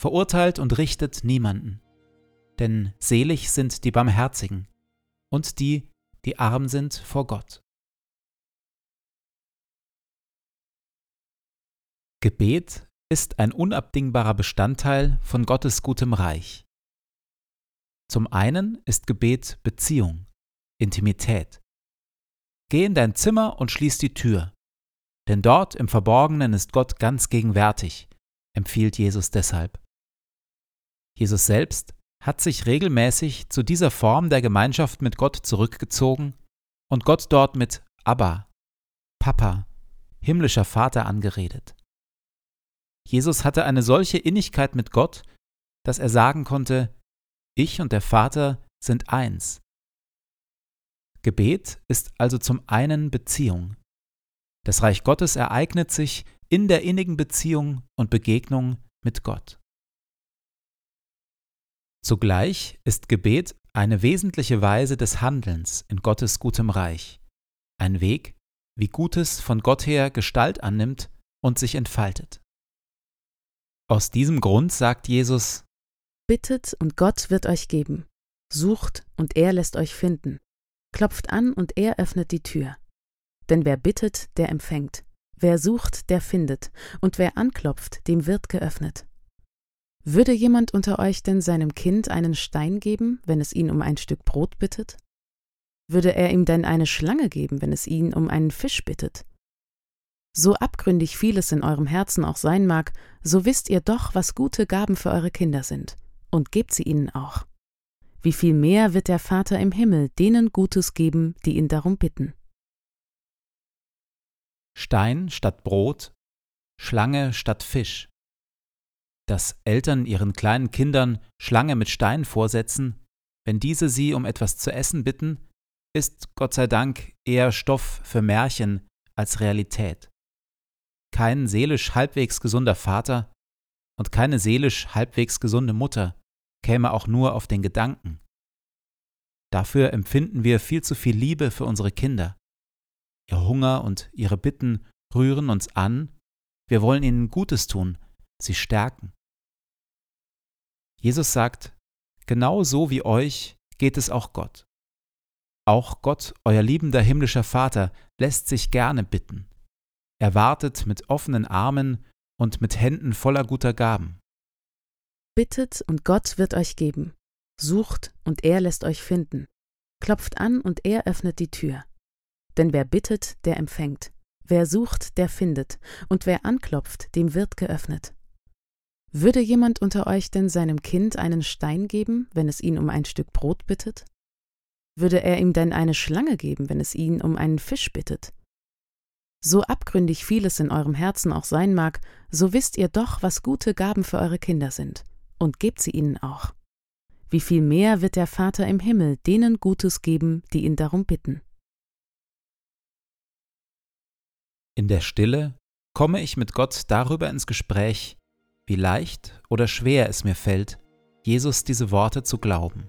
verurteilt und richtet niemanden. Denn selig sind die Barmherzigen und die, die arm sind vor Gott. Gebet ist ein unabdingbarer Bestandteil von Gottes gutem Reich. Zum einen ist Gebet Beziehung, Intimität. Geh in dein Zimmer und schließ die Tür, denn dort im Verborgenen ist Gott ganz gegenwärtig, empfiehlt Jesus deshalb. Jesus selbst hat sich regelmäßig zu dieser Form der Gemeinschaft mit Gott zurückgezogen und Gott dort mit Abba, Papa, himmlischer Vater angeredet. Jesus hatte eine solche Innigkeit mit Gott, dass er sagen konnte, ich und der Vater sind eins. Gebet ist also zum einen Beziehung. Das Reich Gottes ereignet sich in der innigen Beziehung und Begegnung mit Gott. Zugleich ist Gebet eine wesentliche Weise des Handelns in Gottes gutem Reich, ein Weg, wie Gutes von Gott her Gestalt annimmt und sich entfaltet. Aus diesem Grund sagt Jesus, Bittet und Gott wird euch geben, sucht und er lässt euch finden, klopft an und er öffnet die Tür. Denn wer bittet, der empfängt, wer sucht, der findet, und wer anklopft, dem wird geöffnet. Würde jemand unter euch denn seinem Kind einen Stein geben, wenn es ihn um ein Stück Brot bittet? Würde er ihm denn eine Schlange geben, wenn es ihn um einen Fisch bittet? So abgründig vieles in eurem Herzen auch sein mag, so wisst ihr doch, was gute Gaben für eure Kinder sind, und gebt sie ihnen auch. Wie viel mehr wird der Vater im Himmel denen Gutes geben, die ihn darum bitten. Stein statt Brot, Schlange statt Fisch. Dass Eltern ihren kleinen Kindern Schlange mit Stein vorsetzen, wenn diese sie um etwas zu essen bitten, ist Gott sei Dank eher Stoff für Märchen als Realität. Kein seelisch halbwegs gesunder Vater und keine seelisch halbwegs gesunde Mutter käme auch nur auf den Gedanken. Dafür empfinden wir viel zu viel Liebe für unsere Kinder. Ihr Hunger und ihre Bitten rühren uns an, wir wollen ihnen Gutes tun, sie stärken. Jesus sagt, genau so wie euch geht es auch Gott. Auch Gott, euer liebender himmlischer Vater, lässt sich gerne bitten. Er wartet mit offenen Armen und mit Händen voller guter Gaben. Bittet und Gott wird euch geben. Sucht und er lässt euch finden. Klopft an und er öffnet die Tür. Denn wer bittet, der empfängt. Wer sucht, der findet. Und wer anklopft, dem wird geöffnet. Würde jemand unter euch denn seinem Kind einen Stein geben, wenn es ihn um ein Stück Brot bittet? Würde er ihm denn eine Schlange geben, wenn es ihn um einen Fisch bittet? So abgründig vieles in eurem Herzen auch sein mag, so wisst ihr doch, was gute Gaben für eure Kinder sind, und gebt sie ihnen auch. Wie viel mehr wird der Vater im Himmel denen Gutes geben, die ihn darum bitten. In der Stille komme ich mit Gott darüber ins Gespräch, wie leicht oder schwer es mir fällt, Jesus diese Worte zu glauben.